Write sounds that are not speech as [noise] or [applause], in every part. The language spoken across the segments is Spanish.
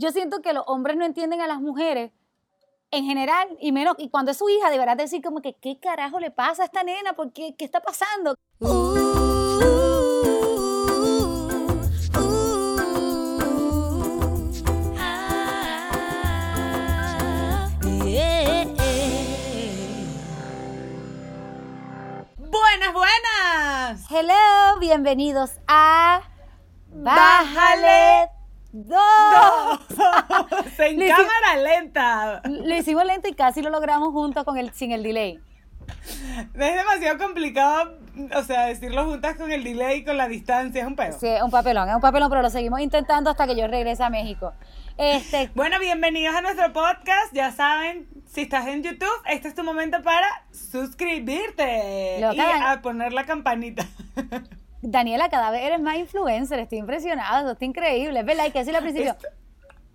yo siento que los hombres no entienden a las mujeres en general y menos, y cuando es su hija, deberás decir como que, ¿qué carajo le pasa a esta nena? ¿Por qué? ¿Qué está pasando? Buenas, buenas. Hello, bienvenidos a Bájale [laughs] dos. en Le hici- cámara lenta. Lo hicimos lento y casi lo logramos juntos con el, sin el delay. Es demasiado complicado, o sea, decirlo juntas con el delay y con la distancia, es un pedo. Sí, es un papelón, es un papelón, pero lo seguimos intentando hasta que yo regrese a México. Este, [laughs] Bueno, bienvenidos a nuestro podcast. Ya saben, si estás en YouTube, este es tu momento para suscribirte Loca, y a poner la campanita. [laughs] Daniela, cada vez eres más influencer, estoy impresionada, eso está increíble, es verdad, hay que decirlo al [laughs] principio. Esto-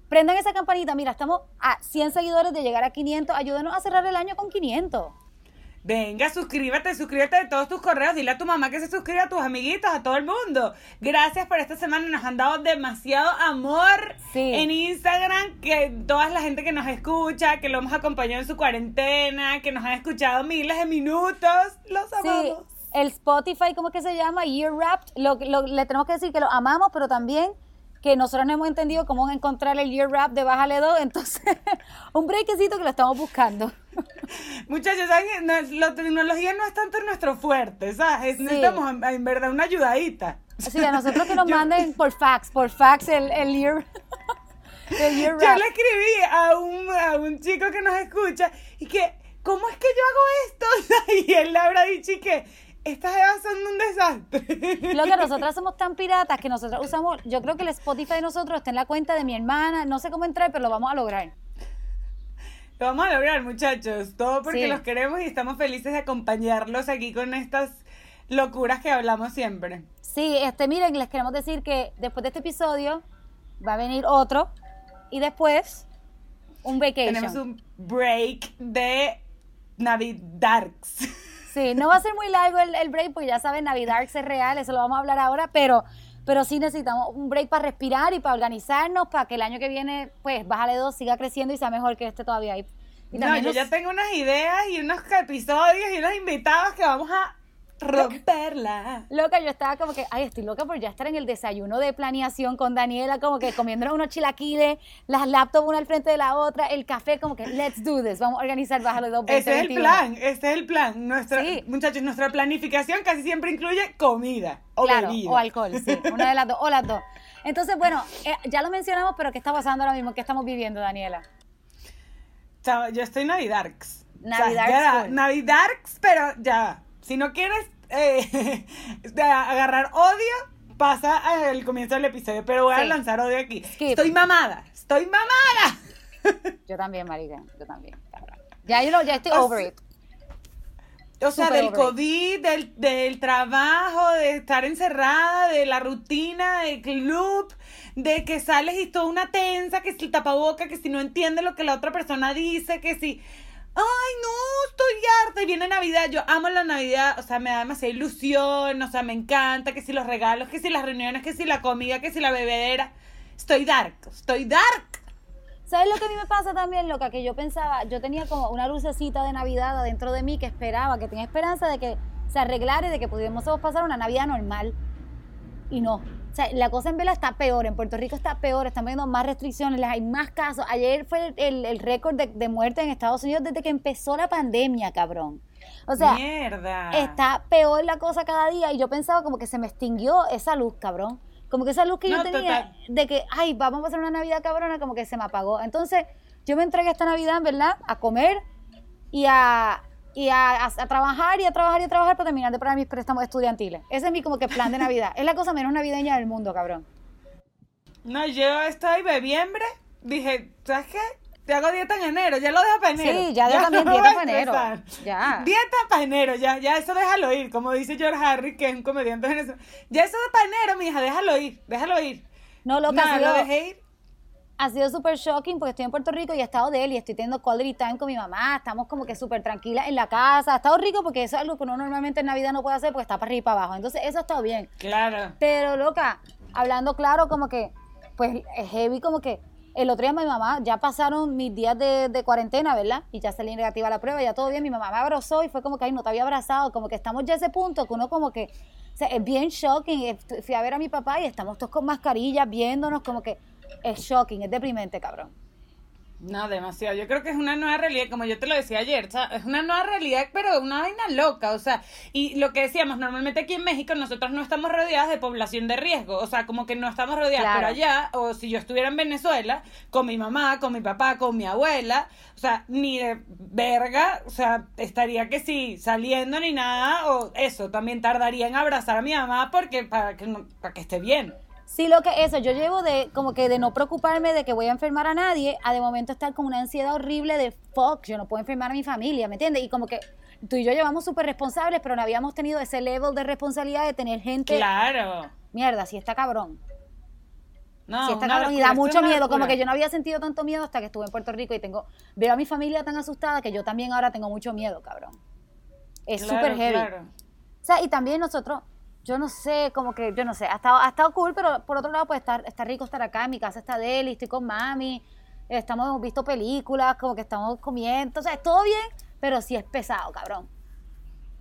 Prendan esa campanita, mira, estamos a 100 seguidores de llegar a 500, ayúdenos a cerrar el año con 500. Venga, suscríbete, suscríbete de todos tus correos. Dile a tu mamá que se suscriba a tus amiguitos, a todo el mundo. Gracias por esta semana. Nos han dado demasiado amor Sí. en Instagram. Que toda la gente que nos escucha, que lo hemos acompañado en su cuarentena, que nos han escuchado miles de minutos. Los Sí, amamos. El Spotify, ¿cómo es que se llama? Year Wrapped, lo, lo- le tenemos que decir que lo amamos, pero también que nosotros no hemos entendido cómo encontrar el Year Wrap de Bájale 2, entonces [laughs] un breakcito que lo estamos buscando. [laughs] Muchachos, no- la tecnología no es tanto nuestro fuerte, ¿sabes? Sí. Necesitamos en, verdad una ayudadita. Así que a nosotros que nos [laughs] Yo- manden por fax, por fax el, el Year, el year Yo le escribí a un, a un chico que nos escucha y que, ¿cómo es que yo hago esto? y él le habrá dicho y que estas evas son un desastre. Lo que [laughs] nosotras somos tan piratas que nosotros usamos, yo creo que el Spotify de nosotros está en la cuenta de mi hermana, no sé cómo entrar, pero lo vamos a lograr. Lo vamos a lograr, muchachos. Todo porque Sí. los queremos y estamos felices de acompañarlos aquí con estas locuras que hablamos siempre. Sí, este, miren, les queremos decir que después de este episodio va a venir otro y después un vacation. Tenemos un break de Navidarks. [laughs] Sí, no va a ser muy largo el, el break porque ya saben, Navidad es real, eso lo vamos a hablar ahora, pero, pero sí necesitamos un break para respirar y para organizarnos, para que el año que viene, pues, Bájale dos siga creciendo y sea mejor que este todavía. Y, y No, yo nos- ya tengo unas ideas y unos episodios y unos invitados que vamos a romperla. Loca, yo estaba como que, ay, estoy loca por ya estar en el desayuno de planeación con Daniela, como que comiéndonos unos chilaquiles, las laptops una al frente de la otra, el café, como que, let's do this, vamos a organizar Bájale dos Ese es el 2021. plan, ese es el plan. Nuestra, Sí. Muchachos, nuestra planificación casi siempre incluye comida o Claro, bebida. o alcohol, sí, una de las dos, o las dos. Entonces, bueno, eh, ya lo mencionamos, pero ¿qué está pasando ahora mismo? ¿Qué estamos viviendo, Daniela? Chava, yo estoy Navidarks. Navidarks O sea. Navidarks, pero ya. Si no quieres eh, [laughs] agarrar odio, pasa al comienzo del episodio. Pero voy a lanzar odio aquí. Skip. Estoy mamada, estoy mamada. [laughs] Yo también, marica, yo también. Ya, yo ya estoy O over sea- it. O sea, del. COVID, del, del trabajo, de estar encerrada, de la rutina, del club, de que sales y toda una tensa, que si el tapaboca, que si no entiende lo que la otra persona dice, que si, ay, no, estoy harta y viene Navidad. Yo amo la Navidad, o sea, me da demasiada ilusión, o sea, me encanta, que si los regalos, que si las reuniones, que si la comida, que si la bebedera. Estoy dark, estoy dark. ¿Sabes lo que a mí me pasa también, loca? Que yo pensaba, yo tenía como una lucecita de Navidad adentro de mí que esperaba, que tenía esperanza de que se arreglara y de que pudiéramos pasar una Navidad normal. Y no. O sea, la cosa en vela está peor, en Puerto Rico está peor, están viendo más restricciones, les hay más casos. Ayer fue el, el- el récord de, de muerte en Estados Unidos desde que empezó la pandemia, cabrón. O sea, Mierda. está peor la cosa cada día y yo pensaba como que se me extinguió esa luz, cabrón. Como que esa luz que yo tenía total. de que, ay, vamos a pasar una Navidad cabrona, como que se me apagó. Entonces, yo me entregué esta Navidad, ¿verdad? A comer y a, y a, a- a trabajar y a trabajar y a trabajar para terminar de pagar mis préstamos estudiantiles. Ese es mi como que plan de Navidad. es la cosa menos navideña del mundo, cabrón. No, yo estoy bebiembre. Dije, ¿sabes qué? Te hago dieta en enero, ya lo dejo para enero. Sí, ya dejo también no dieta para enero. Ya. Dieta para enero, ya, ya eso déjalo ir, como dice George Harry, que es un comediante venezolano. Ya eso de para enero, mija, déjalo ir, déjalo ir. No, lo que sido- lo dejé ir. Ha sido súper shocking porque estoy en Puerto Rico y he estado de él y estoy teniendo quality time con mi mamá, estamos como que súper tranquilas en la casa, ha estado rico porque eso es algo que uno normalmente en Navidad no puede hacer porque está para arriba y para abajo, entonces eso ha estado bien, Claro. pero loca, hablando claro como que, pues es heavy como que el otro día mi mamá, ya pasaron mis días de, de cuarentena, ¿verdad? Y ya salí negativa la prueba, ya todo bien. Mi mamá me abrazó y fue como que, ay, no te había abrazado. Como que estamos ya a ese punto que uno como que, o sea, es bien shocking. Fui a ver a mi papá y estamos todos con mascarillas viéndonos, como que es shocking, es deprimente, cabrón. No, demasiado. Yo creo que es una nueva realidad, como yo te lo decía ayer, o sea, es una nueva realidad, pero una vaina loca, o sea, y lo que decíamos, normalmente aquí en México nosotros no estamos rodeadas de población de riesgo, o sea, como que no estamos rodeadas, Claro. pero allá, o si yo estuviera en Venezuela, con mi mamá, con mi papá, con mi abuela, o sea, ni de verga, o sea, estaría que sí, saliendo ni nada, o eso, también tardaría en abrazar a mi mamá porque para que, para que esté bien. Sí, lo que eso, yo llevo de como que de no preocuparme de que voy a enfermar a nadie, a de momento estar con una ansiedad horrible de fuck, yo no puedo enfermar a mi familia, ¿me entiendes? Y como que tú y yo llevamos súper responsables, pero no habíamos tenido ese level de responsabilidad de tener gente, Claro. mierda, si está cabrón. No, Sí, está cabrón y da mucho miedo, como que yo no había sentido tanto miedo hasta que estuve en Puerto Rico y tengo, veo a mi familia tan asustada que yo también ahora tengo mucho miedo, cabrón. Es Claro, súper heavy. claro. O sea, y también nosotros, yo no sé, como que, yo no sé, ha estado, ha estado cool, pero por otro lado, pues está, está rico estar acá, en mi casa está Deli, estoy con mami, estamos, hemos visto películas, como que estamos comiendo, o sea, es todo bien, pero sí es pesado, cabrón.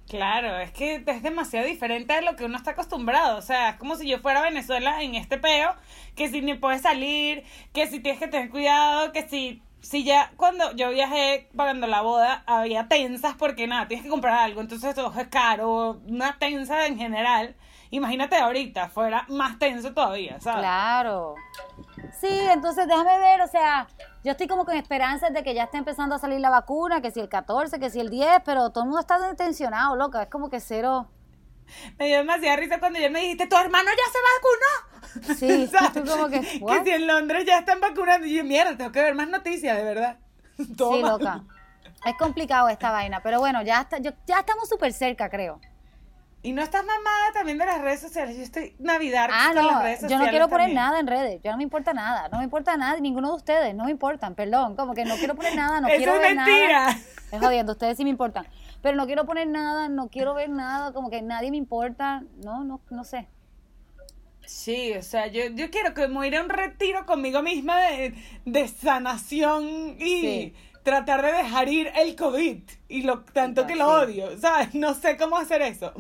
Claro, es que es demasiado diferente de lo que uno está acostumbrado. O sea, es como si yo fuera a Venezuela en este peo, que si ni puedes salir, que si tienes que tener cuidado, que si, si ya cuando yo viajé pagando la boda, había tensas porque nada, tienes que comprar algo, entonces todo es caro, una tensa en general. Imagínate ahorita, fuera más tenso todavía, ¿sabes? Claro. Sí, entonces déjame ver, o sea, yo estoy como con esperanzas de que ya esté empezando a salir la vacuna, que si el 14, que si el 10, pero todo el mundo está tensionado, loca, es como que cero. [laughs] Me dio demasiada risa cuando ayer me dijiste, tu hermano ya se vacunó. Sí, [laughs] tú como que, que si en Londres ya están vacunando. Y yo, mierda, tengo que ver más noticias, de verdad. [laughs] Sí, loca. Es complicado esta vaina, pero bueno, ya, está, yo- ya estamos súper cerca, creo. Y no estás mamada también de las redes sociales. Yo estoy Navidad Ah, con las no, redes yo no quiero poner también. nada en redes, yo no me importa nada, no me importa nada, ninguno de ustedes, no me importan, perdón, como que no quiero poner nada, no Eso quiero es ver mentira. nada. Es jodiendo, ustedes sí me importan, pero no quiero poner nada, no quiero ver nada, como que nadie me importa, no, no, no sé. Sí, o sea, yo, yo quiero como ir a un retiro conmigo misma de, de sanación y Sí. tratar de dejar ir el COVID y lo tanto Ya, que lo sí. odio, ¿sabes? No sé cómo hacer eso.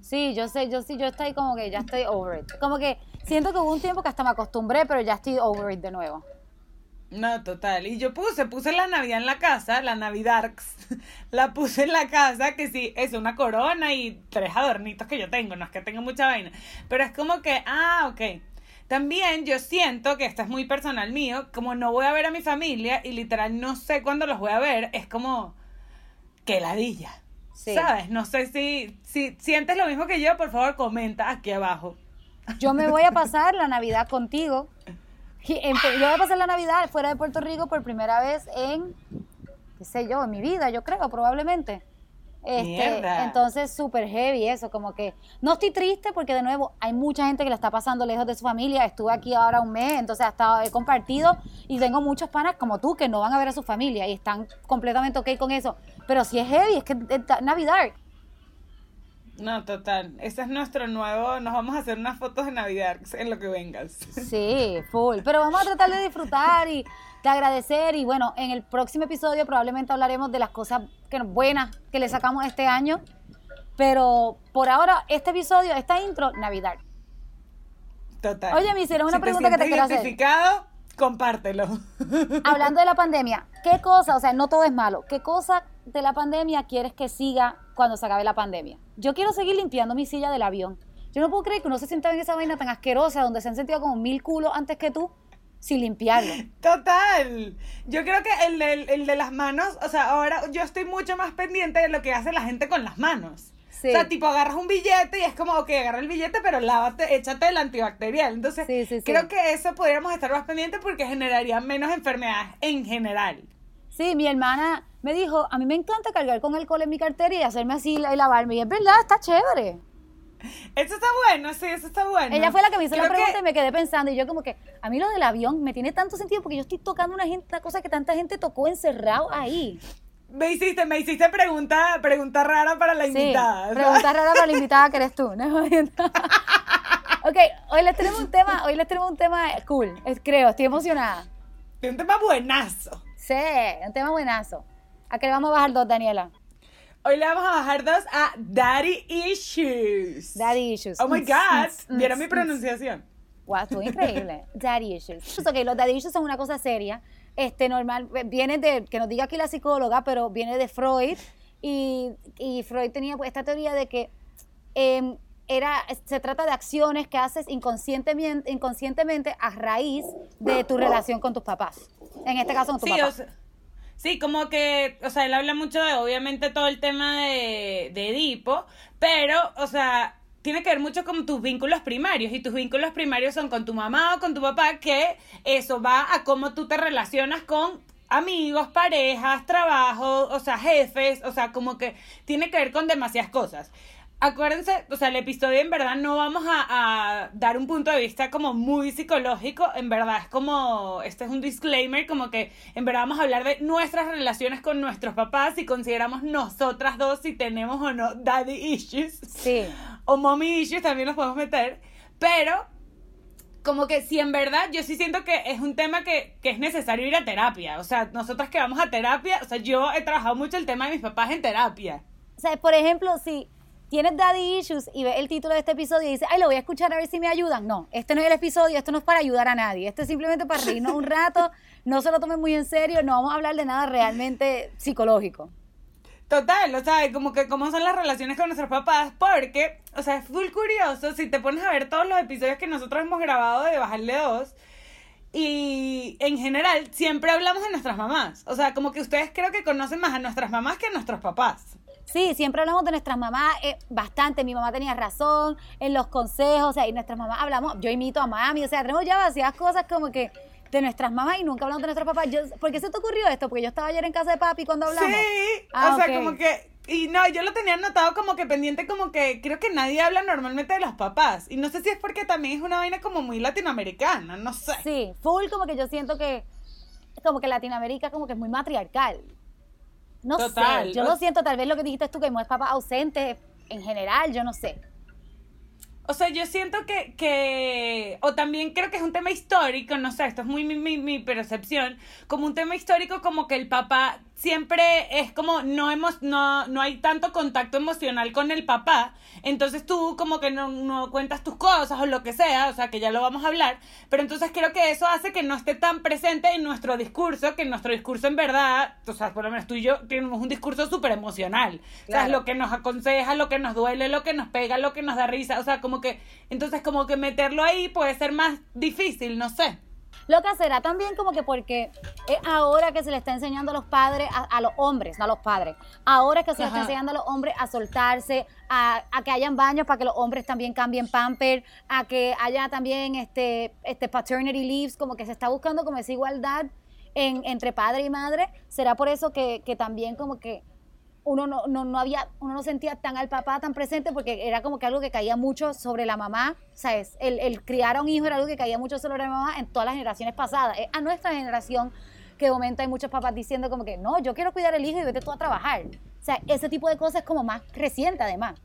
Sí, yo sé, yo sí, yo estoy como que ya estoy over it. Como que siento que hubo un tiempo que hasta me acostumbré, pero ya estoy over it de nuevo. No, total. Y yo puse, puse la Navidad en la casa, la Navidarks. [laughs] La puse en la casa, que sí, es una corona y tres adornitos que yo tengo. No es que tenga mucha vaina. Pero es como que, ah, ok. También yo siento que esto es muy personal mío. Como no voy a ver a mi familia y literal no sé cuándo los voy a ver, es como que ladilla. Sí. ¿Sabes? No sé si, si sientes lo mismo que yo, por favor, comenta aquí abajo. Yo me voy a [laughs] pasar la Navidad contigo. Yo voy a pasar la Navidad fuera de Puerto Rico por primera vez en, qué sé yo, en mi vida, yo creo, probablemente. Este, entonces, súper heavy eso, como que no estoy triste porque de nuevo hay mucha gente que la está pasando lejos de su familia. Estuve aquí ahora un mes, entonces hasta he compartido y tengo muchos panas como tú que no van a ver a su familia y están completamente ok con eso. Pero si es heavy, es que es Navidad. No, total. Ese es nuestro nuevo. Nos vamos a hacer unas fotos de Navidad en lo que vengas. Sí, full. Pero vamos a tratar de disfrutar y de agradecer. Y bueno, en el próximo episodio probablemente hablaremos de las cosas que, buenas que le sacamos este año. Pero por ahora, este episodio, esta intro, Navidad. Total. Oye, me hicieron una Si pregunta que te quiero hacer. identificado, compártelo. [laughs] Hablando de la pandemia, ¿qué cosa, o sea, no todo es malo, qué cosa de la pandemia quieres que siga cuando se acabe la pandemia? Yo quiero seguir limpiando mi silla del avión. Yo no puedo creer que uno se sienta en esa vaina tan asquerosa donde se han sentido como mil culos antes que tú sin limpiarlo. [laughs] Total. Yo creo que el, de las manos, o sea, ahora yo estoy mucho más pendiente de lo que hace la gente con las manos. Sí. O sea, tipo, agarras un billete y es como, ok, agarra el billete, pero lávate, échate el antibacterial. Entonces, sí, sí. creo que eso podríamos estar más pendientes porque generaría menos enfermedades en general. Sí, mi hermana me dijo, a mí me encanta cargar con alcohol en mi cartera y hacerme así y lavarme. Y es verdad, está chévere. Eso está bueno, sí, eso está bueno. Ella fue la que me hizo la que- pregunta y me quedé pensando. Y yo como que, a mí lo del avión me tiene tanto sentido porque yo estoy tocando una, gente, una cosa que tanta gente tocó encerrado ahí. Me hiciste, me hiciste pregunta, pregunta rara para la invitada. pregunta rara para la invitada que eres tú. ¿no? [laughs] ok, hoy les tenemos un tema, hoy les tenemos un tema cool, creo, estoy emocionada. Es un tema buenazo. Sí, un tema buenazo. ¿A qué le vamos a bajar dos, Daniela? Hoy le vamos a bajar dos a Daddy Issues. Daddy Issues. Oh my God. ¿Vieron mi pronunciación? Wow, estuvo increíble. [laughs] Daddy Issues. Ok, los Daddy Issues son una cosa seria. Este, normal, viene de, que nos diga aquí la psicóloga, pero viene de Freud. Y, y Freud tenía pues, esta teoría de que em, era, se trata de acciones que haces inconscientemente, inconscientemente a raíz de tu relación con tus papás. En este caso, con tu Sí, papá. o sea, sí, como que, o sea, él habla mucho de, obviamente, todo el tema de, de Edipo, pero, o sea, tiene que ver mucho con tus vínculos primarios, y tus vínculos primarios son con tu mamá o con tu papá, que eso va a cómo tú te relacionas con amigos, parejas, trabajo, o sea, jefes, o sea, como que tiene que ver con demasiadas cosas. Acuérdense, o sea, el episodio en verdad no vamos a, a dar un punto de vista como muy psicológico, en verdad es como, este es un disclaimer, como que en verdad vamos a hablar de nuestras relaciones con nuestros papás, si consideramos nosotras dos si tenemos o no daddy issues Sí. o mommy issues también los podemos meter, pero como que si en verdad yo sí siento que es un tema que, que es necesario ir a terapia, o sea, nosotras que vamos a terapia, o sea, yo he trabajado mucho el tema de mis papás en terapia. O sea, por ejemplo, si tienes daddy issues y ves el título de este episodio y dices, ay, lo voy a escuchar a ver si me ayudan. No, este no es el episodio, esto no es para ayudar a nadie. Esto es simplemente para reírnos un rato. No se lo tomen muy en serio, no vamos a hablar de nada realmente psicológico. Total, o sea, como que cómo son las relaciones con nuestros papás, porque, o sea, es full curioso si te pones a ver todos los episodios que nosotros hemos grabado de Bajarle Dos, y en general siempre hablamos de nuestras mamás, o sea, como que ustedes creo que conocen más a nuestras mamás que a nuestros papás. Sí, siempre hablamos de nuestras mamás eh, bastante. Mi mamá tenía razón en los consejos, o sea, y nuestras mamás hablamos, yo imito a mami, o sea, tenemos ya vacías cosas como que de nuestras mamás y nunca hablamos de nuestros papás. Yo, ¿Por qué se te ocurrió esto? Porque yo estaba ayer en casa de papi cuando hablamos. Sí, Ah, o sea, como que, y no, yo lo tenía anotado como que pendiente, como que creo que nadie habla normalmente de los papás, y no sé si es porque también es una vaina como muy latinoamericana, no sé. Sí, full como que yo siento que como que Latinoamérica como que es muy matriarcal. No Total. sé, yo lo siento, tal vez lo que dijiste tú, que es papá ausente en general, yo no sé. O sea, yo siento que, que, o también creo que es un tema histórico, no sé, esto es muy mi, mi, mi percepción, como un tema histórico como que el papá siempre es como, no hemos, no, no hay tanto contacto emocional con el papá, entonces tú como que no, no cuentas tus cosas o lo que sea, o sea, que ya lo vamos a hablar, pero entonces creo que eso hace que no esté tan presente en nuestro discurso, que en nuestro discurso en verdad, o sea, por lo menos tú y yo tenemos un discurso súper emocional, o sea, es Claro. lo que nos aconseja, lo que nos duele, lo que nos pega, lo que nos da risa, o sea, como que, entonces como que meterlo ahí puede ser más difícil, no sé. Lo que será también como que porque es ahora que se le está enseñando a los padres, a, a los hombres, no a los padres, ahora que se le está enseñando a los hombres a soltarse, a, a que hayan baños para que los hombres también cambien pamper, a que haya también este, este paternity leaves, como que se está buscando como esa igualdad en, entre padre y madre, será por eso que, que también como que uno no, no, no había, uno no sentía tan al papá tan presente porque era como que algo que caía mucho sobre la mamá, ¿sabes? El, el criar a un hijo era algo que caía mucho sobre la mamá en todas las generaciones pasadas. Es a nuestra generación que de momento hay muchos papás diciendo como que no, yo quiero cuidar el hijo y vete tú a trabajar. O sea, ese tipo de cosas es como más reciente además.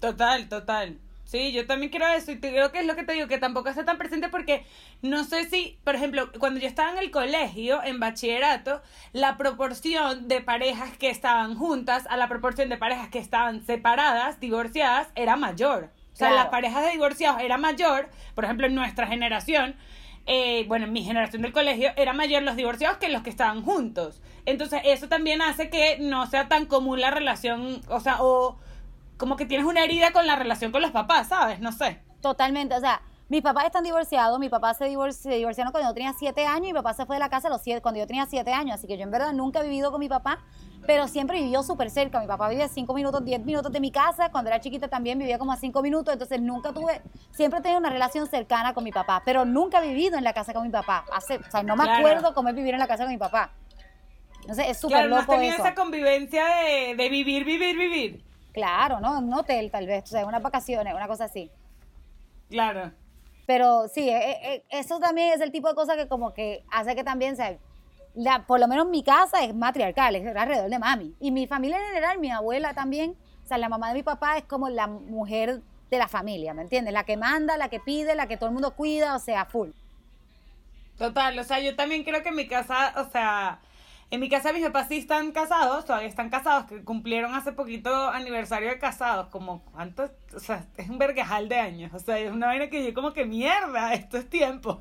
Total, total. Sí, yo también quiero eso y te- creo que es lo que te digo, que tampoco está tan presente porque no sé si, por ejemplo, cuando yo estaba en el colegio, en bachillerato, la proporción de parejas que estaban juntas a la proporción de parejas que estaban separadas, divorciadas, era mayor. O sea, Claro. las parejas de divorciados era mayor, por ejemplo, en nuestra generación, eh, bueno, en mi generación del colegio, era mayor los divorciados que los que estaban juntos. Entonces, eso también hace que no sea tan común la relación, o sea, o como que tienes una herida con la relación con los papás, ¿sabes? No sé. Totalmente, o sea, mis papás están divorciados, mi papá se, divor- se divorciaron cuando yo tenía siete años y mi papá se fue de la casa a los siete, cuando yo tenía siete años, así que yo en verdad nunca he vivido con mi papá, pero siempre vivió súper cerca, mi papá vivía cinco minutos, diez minutos de mi casa, cuando era chiquita también vivía como a cinco minutos, entonces nunca tuve, siempre he tenido una relación cercana con mi papá, pero nunca he vivido en la casa con mi papá, Hace, o sea, no me Claro. acuerdo cómo es vivir en la casa con mi papá. No sé, es súper Claro, no has loco tenido eso. esa convivencia de, de vivir, vivir, vivir. Claro, ¿no? Un hotel tal vez, o sea, unas vacaciones, una cosa así. Claro. Pero sí, eh, eh, eso también es el tipo de cosa que como que hace que también. La, por lo menos mi casa es matriarcal, es alrededor de mami. Y mi familia en general, mi abuela también, o sea, la mamá de mi papá es como la mujer de la familia, ¿me entiendes? La que manda, la que pide, la que todo el mundo cuida, o sea, full. Total, o sea, yo también creo que en mi casa, o sea, en mi casa mis papás sí están casados, todavía están casados, que cumplieron hace poquito aniversario de casados, como cuántos, o sea, es un vergajal de años, o sea, es una vaina que yo como que mierda, esto es tiempo.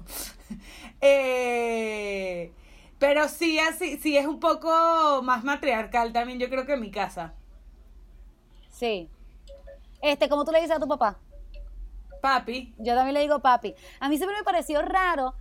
[laughs] eh, pero sí, así, sí es un poco más matriarcal también, yo creo que en mi casa. Sí. Este, ¿cómo tú le dices a tu papá? Papi. Yo también le digo papi. A mí siempre me pareció raro.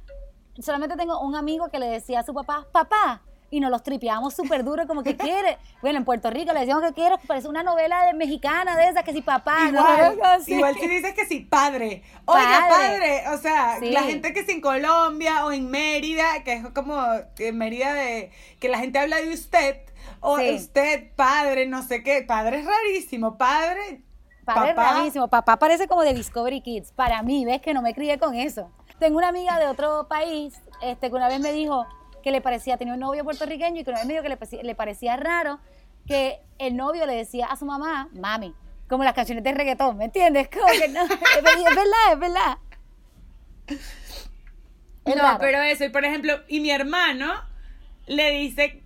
Solamente tengo un amigo que le decía a su papá, papá, y nos los tripeamos súper duro, como que quiere. Bueno, en Puerto Rico le decíamos que quiere, parece una novela de mexicana de esas, que si papá, igual, ¿no? igual si dices que si padre. Oiga, padre. O sea, la gente que es en Colombia o en Mérida, que es como que Mérida de que la gente habla de usted, o usted, padre, no sé qué. Padre es rarísimo, padre. Padre papá. rarísimo. Papá parece como de Discovery Kids. Para mí, ves que no me crié con eso. Tengo una amiga de otro país este, que una vez me dijo que le parecía, tenía un novio puertorriqueño y que me dijo que le, le parecía raro que el novio le decía a su mamá, mami, como las canciones de reggaetón, ¿me entiendes? Como que no, es verdad, es verdad. no, pero eso, y por ejemplo, y mi hermano le dice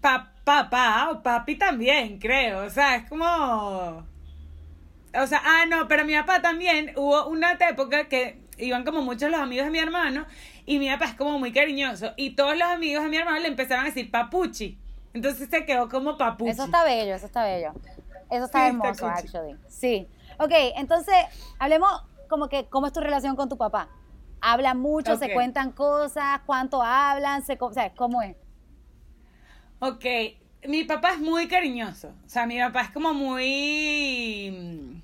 papá o papi también, creo, o sea, es como... O sea, ah, no, pero mi papá también, hubo una época que iban como muchos los amigos de mi hermano y mi papá es como muy cariñoso y todos los amigos de mi hermano le empezaron a decir papuchi. Entonces se quedó como papuchi. Eso está bello, eso está bello. Eso está hermoso, actually. Sí. Ok, entonces hablemos como que cómo es tu relación con tu papá. Hablan mucho, se cuentan cosas, cuánto hablan, se, o sea, ¿cómo es? Ok, mi papá es muy cariñoso. O sea, mi papá es como muy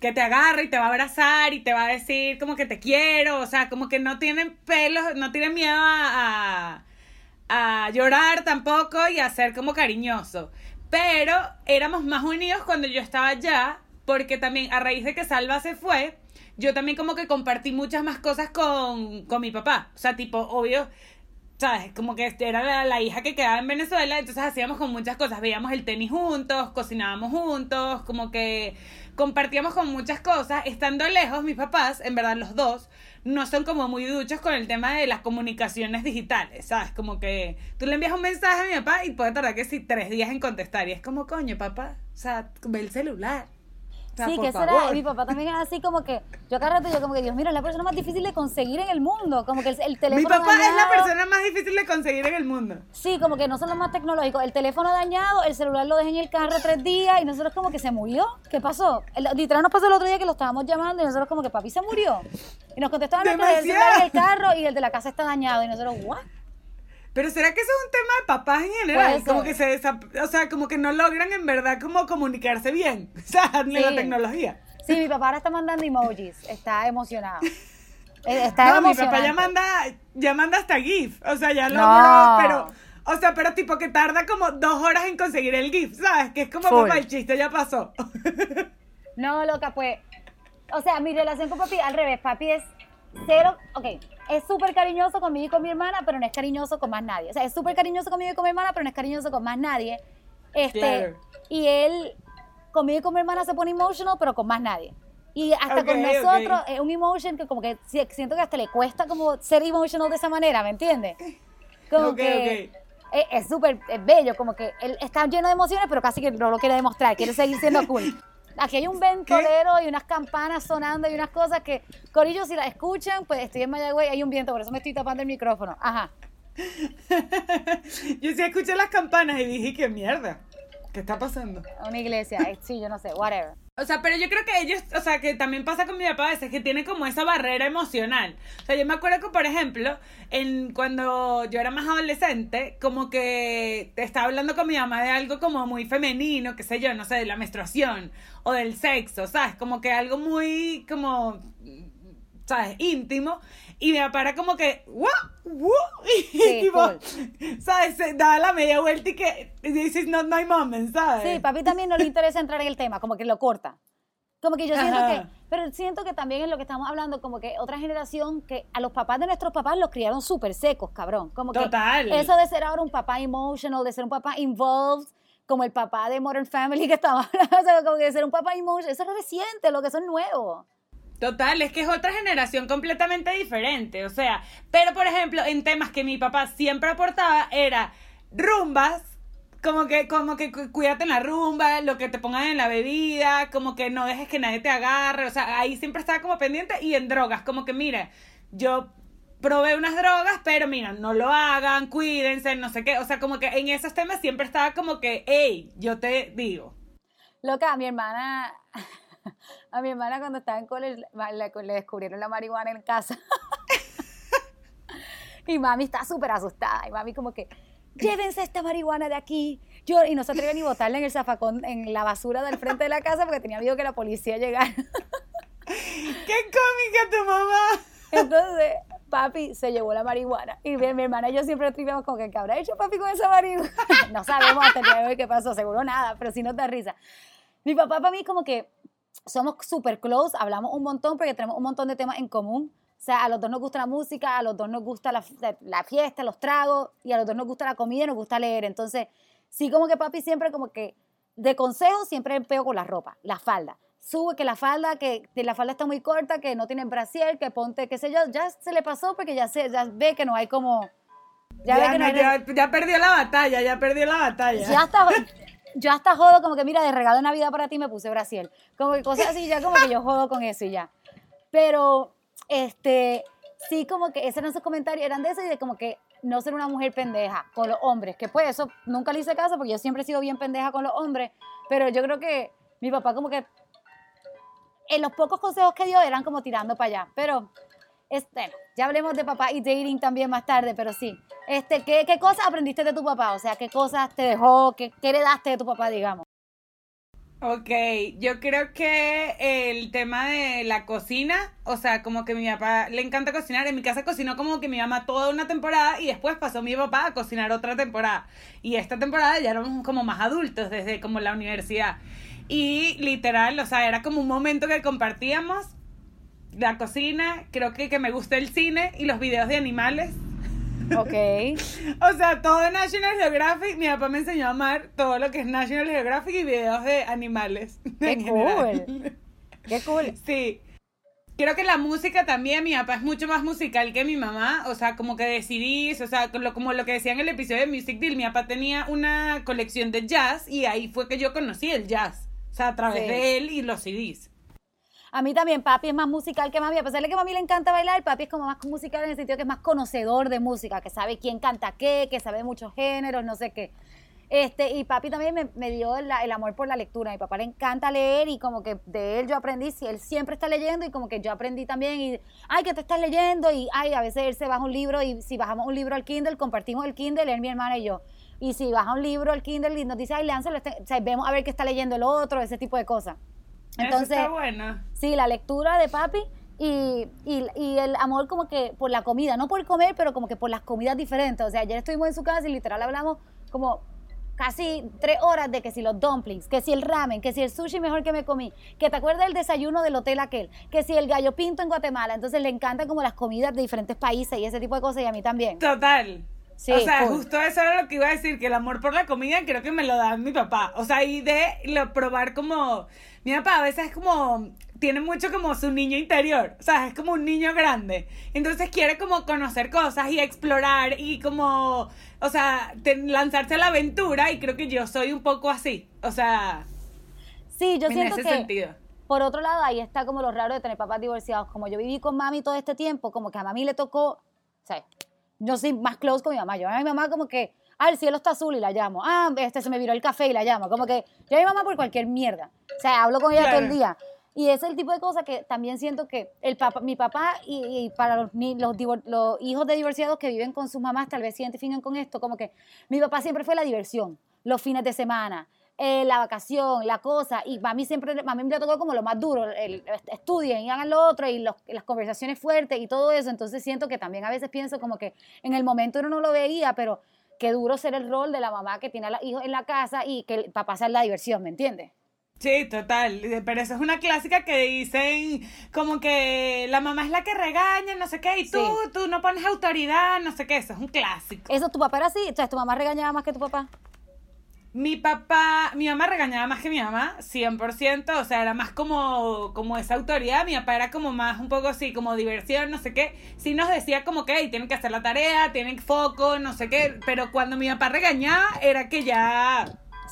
que te agarra y te va a abrazar y te va a decir como que te quiero, o sea, como que no tienen pelos, no tienen miedo a, a, llorar tampoco y a ser como cariñoso. Pero éramos más unidos cuando yo estaba allá, porque también a raíz de que Salva se fue, yo también como que compartí muchas más cosas con, con mi papá. O sea, tipo, obvio, ¿sabes? Como que era la, la, hija que quedaba en Venezuela, entonces hacíamos con muchas cosas, veíamos el tenis juntos, cocinábamos juntos, como que compartíamos con muchas cosas. Estando lejos, mis papás, en verdad los dos, no son como muy duchos con el tema de las comunicaciones digitales, ¿sabes? Como que tú le envías un mensaje a mi papá y puede tardar que sí tres días en contestar. Y es como, coño, papá, o sea, ve el celular sí, que será. Mi papá también es así como que, yo cada rato yo como que, Dios mío, es la persona más difícil de conseguir en el mundo. Como que el, teléfono. Mi papá es la persona más difícil de conseguir en el mundo. Sí, como que no son los más tecnológicos. El teléfono dañado, el celular lo dejé en el carro tres días y nosotros como que se murió. ¿Qué pasó? El, literal nos pasó el otro día que lo estábamos llamando y nosotros como que papi se murió. Y nos contestaban el celular en el carro y el de la casa está dañado. Y nosotros, ¿what? Pero ¿será que eso es un tema de papás en general? Como que se o sea, como que no logran en verdad como comunicarse bien, [laughs] o sea, ni la tecnología. Sí, mi papá ahora está mandando emojis, está emocionado. [laughs] Eh, está no, mi papá ya manda, ya manda hasta GIF, o sea, ya lo pero, o sea, pero tipo que tarda como dos horas en conseguir el GIF, ¿sabes? Que es como, papá, el chiste ya pasó. [laughs] no, loca, pues, o sea, mi relación con papi, al revés, papi es cero, ok, es súper cariñoso conmigo y con mi hermana, pero no es cariñoso con más nadie. O sea, es súper cariñoso conmigo y con mi hermana, pero no es cariñoso con más nadie. Este, y él conmigo y con mi hermana se pone emotional, pero con más nadie. Y hasta con nosotros es un emotion que como que siento que hasta le cuesta como ser emotional de esa manera, ¿me entiendes? Como que es súper bello, como que él está lleno de emociones, pero casi que no lo quiere demostrar, quiere seguir siendo cool. Aquí hay un ventolero y unas campanas sonando y unas cosas que, Corillo, si las escuchan, pues estoy en Mayagüey, hay un viento, por eso me estoy tapando el micrófono. Ajá. [laughs] Yo sí escuché las campanas y dije, qué mierda. ¿Qué está pasando? Una iglesia, sí, yo no sé, whatever. O sea, pero yo creo que ellos, o sea, que también pasa con mi papá a veces, que tiene como esa barrera emocional. O sea, yo me acuerdo que, por ejemplo, en cuando yo era más adolescente, como que estaba hablando con mi mamá de algo como muy femenino, qué sé yo, no sé, de la menstruación o del sexo, ¿sabes? Como que algo muy, como, ¿sabes? Íntimo. Y mi papá era como que, ¡Wow! ¡Wow! [laughs] Y tipo, ¿sabes? Se daba la media vuelta y que dices, no, no hay moment, ¿sabes? Sí, papi también no le interesa entrar en el tema, como que lo corta. Como que yo siento que, pero siento que también en lo que estamos hablando, como que otra generación que a los papás de nuestros papás los criaron súper secos, cabrón. Como Total. Que eso de ser ahora un papá emotional, de ser un papá involved, como el papá de Modern Family que estaba hablando, [laughs] o sea, como que de ser un papá emotional, eso es reciente, lo que son nuevos. Total, es que es otra generación completamente diferente, o sea, pero por ejemplo, en temas que mi papá siempre aportaba era rumbas, como que, como que cuídate en la rumba, lo que te pongan en la bebida, como que no dejes que nadie te agarre, o sea, ahí siempre estaba como pendiente y en drogas, como que mira, yo probé unas drogas, pero mira, no lo hagan, cuídense, no sé qué, o sea, como que en esos temas siempre estaba como que, hey, yo te digo. Loca, mi hermana, [laughs] a mi hermana cuando estaba en cole le, descubrieron la marihuana en casa. [laughs] y mami está súper asustada, y mami como que llévense esta marihuana de aquí. Yo, y no se atreven ni botarla en el zafacón, en la basura del frente de la casa porque tenía miedo que la policía llegara. [laughs] ¡Qué cómica tu mamá! Entonces, papi se llevó la marihuana. Y mi, hermana y yo siempre escribimos como que, ¿qué habrá hecho papi con esa marihuana? no sabemos hasta el día de hoy qué pasó, seguro nada, pero sí nos da risa. Mi papá para mí como que somos súper close, hablamos un montón porque tenemos un montón de temas en común. O sea, a los dos nos gusta la música, a los dos nos gusta la, la, fiesta, los tragos, y a los dos nos gusta la comida y nos gusta leer. Entonces, sí como que papi siempre como que, de consejo, siempre pego con la ropa, la falda. Sube que la falda, que la falda está muy corta, que no tiene brasier, que ponte, qué sé yo, ya se le pasó porque ya, se, ya ve que no hay como... Ya, ve que no, ya, ya, perdió la batalla, ya perdió la batalla. Ya está, yo hasta jodo como que, mira, de regalo de Navidad para ti me puse brasier. Como que cosas así, ya como que yo jodo con eso y ya. Pero este, sí como que esos eran sus comentarios, eran de eso y de como que no ser una mujer pendeja con los hombres, que pues eso nunca le hice caso porque yo siempre he sido bien pendeja con los hombres, pero yo creo que mi papá como que en los pocos consejos que dio eran como tirando para allá, pero este, ya hablemos de papá y dating también más tarde, pero sí. Este, ¿qué, ¿Qué cosas aprendiste de tu papá? O sea, ¿qué cosas te dejó? ¿Qué, qué heredaste de tu papá, digamos? Ok, yo creo que el tema de la cocina, o sea, como que mi papá le encanta cocinar, en mi casa cocinó como que mi mamá toda una temporada y después pasó mi papá a cocinar otra temporada. Y esta temporada ya éramos como más adultos desde como la universidad. Y literal, o sea, era como un momento que compartíamos la cocina, creo que, que me gusta el cine y los videos de animales. Ok. o sea, todo National Geographic, mi papá me enseñó a amar todo lo que es National Geographic y videos de animales. [laughs] Qué cool. Qué cool. Sí. Creo que la música también, mi papá es mucho más musical que mi mamá, o sea, como que decidís, o sea, como lo que decía en el episodio de Music Deal, mi papá tenía una colección de jazz y ahí fue que yo conocí el jazz, o sea, a través de él y los CDs. A mí también, papi es más musical que mami. A pesar de que a mami le encanta bailar, papi es como más musical en el sentido que es más conocedor de música, que sabe quién canta qué, que sabe muchos géneros, no sé qué. Este, y papi también me, dio el, amor por la lectura. Mi papá le encanta leer y como que de él yo aprendí, si él siempre está leyendo y como que yo aprendí también y, ay, que te estás leyendo y, ay, a veces él se baja un libro y si bajamos un libro al Kindle, compartimos el Kindle, él, mi hermana y yo. Y si baja un libro al Kindle y nos dice, ay, léanselo, este", o sea, vemos a ver qué está leyendo el otro, ese tipo de cosas. Entonces, está bueno. Sí, la lectura de papi y, y, el amor como que por la comida, no por comer, pero como que por las comidas diferentes. O sea, ayer estuvimos en su casa y literal hablamos como casi tres horas de que si los dumplings, que si el ramen, que si el sushi mejor que me comí, que te acuerdas del desayuno del hotel aquel, que si el gallo pinto en Guatemala. Entonces le encantan como las comidas de diferentes países y ese tipo de cosas y a mí también. Total. Sí, o sea, justo eso era lo que iba a decir, que el amor por la comida creo que me lo da mi papá. O sea, y de lo, probar como mi papá a veces es como, tiene mucho como su niño interior, o sea, es como un niño grande. Entonces quiere como conocer cosas y explorar y como, o sea, lanzarse a la aventura y creo que yo soy un poco así, o sea... Sí, yo siento que... Por otro lado, ahí está como lo raro de tener papás divorciados. Como yo viví con mami todo este tiempo, como que a mami le tocó, o sea, yo soy más close con mi mamá. Yo a mi mamá como que ah, el cielo está azul y la llamo, ah, este se me viró el café y la llamo, como que yo a mi mamá por cualquier mierda, o sea, hablo con ella todo el día. Y es el tipo de cosas que también siento que el papá, mi papá y, para los, los, hijos de divorciados que viven con sus mamás tal vez se identifican con esto, como que mi papá siempre fue la diversión, los fines de semana, eh, la vacación, la cosa, y a mí siempre, a mí me tocó como lo más duro, el, estudien y hagan lo otro, y las conversaciones fuertes y todo eso, entonces siento que también a veces pienso como que en el momento uno no lo veía, pero qué duro ser el rol de la mamá que tiene a los hijos en la casa y que el papá sea la diversión, ¿me entiendes? Sí, total, pero eso es una clásica que dicen como que la mamá es la que regaña, no sé qué, y tú, tú no pones autoridad, no sé qué, eso es un clásico. ¿Eso tu papá era así? O sea, ¿tu mamá regañaba más que tu papá? Mi papá, mi mamá regañaba más que mi mamá, 100%, o sea, era más como, como esa autoridad, mi papá era como más un poco así, como diversión, no sé qué, sí nos decía como que hey, tienen que hacer la tarea, tienen foco, no sé qué, pero cuando mi papá regañaba era que ya...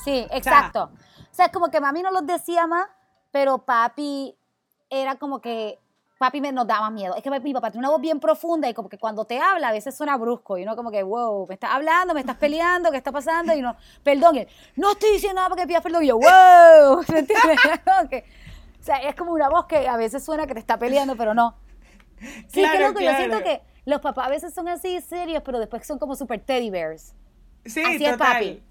Sí, exacto. O sea, es como que mami no los decía más, pero papi era como que papi me nos daba miedo. Es que mi papá tiene una voz bien profunda y como que cuando te habla a veces suena brusco y uno como que, wow, me estás hablando, me estás peleando, ¿qué está pasando? Y no, perdón, él, no estoy diciendo nada porque pidas perdón. Y yo, wow, [laughs] ¿me entiendes? [laughs] o sea, es como una voz que a veces suena que te está peleando, pero no. Sí, claro, que loco, yo siento que los papás a veces son así serios, pero después son como super teddy bears. Sí, así es papi.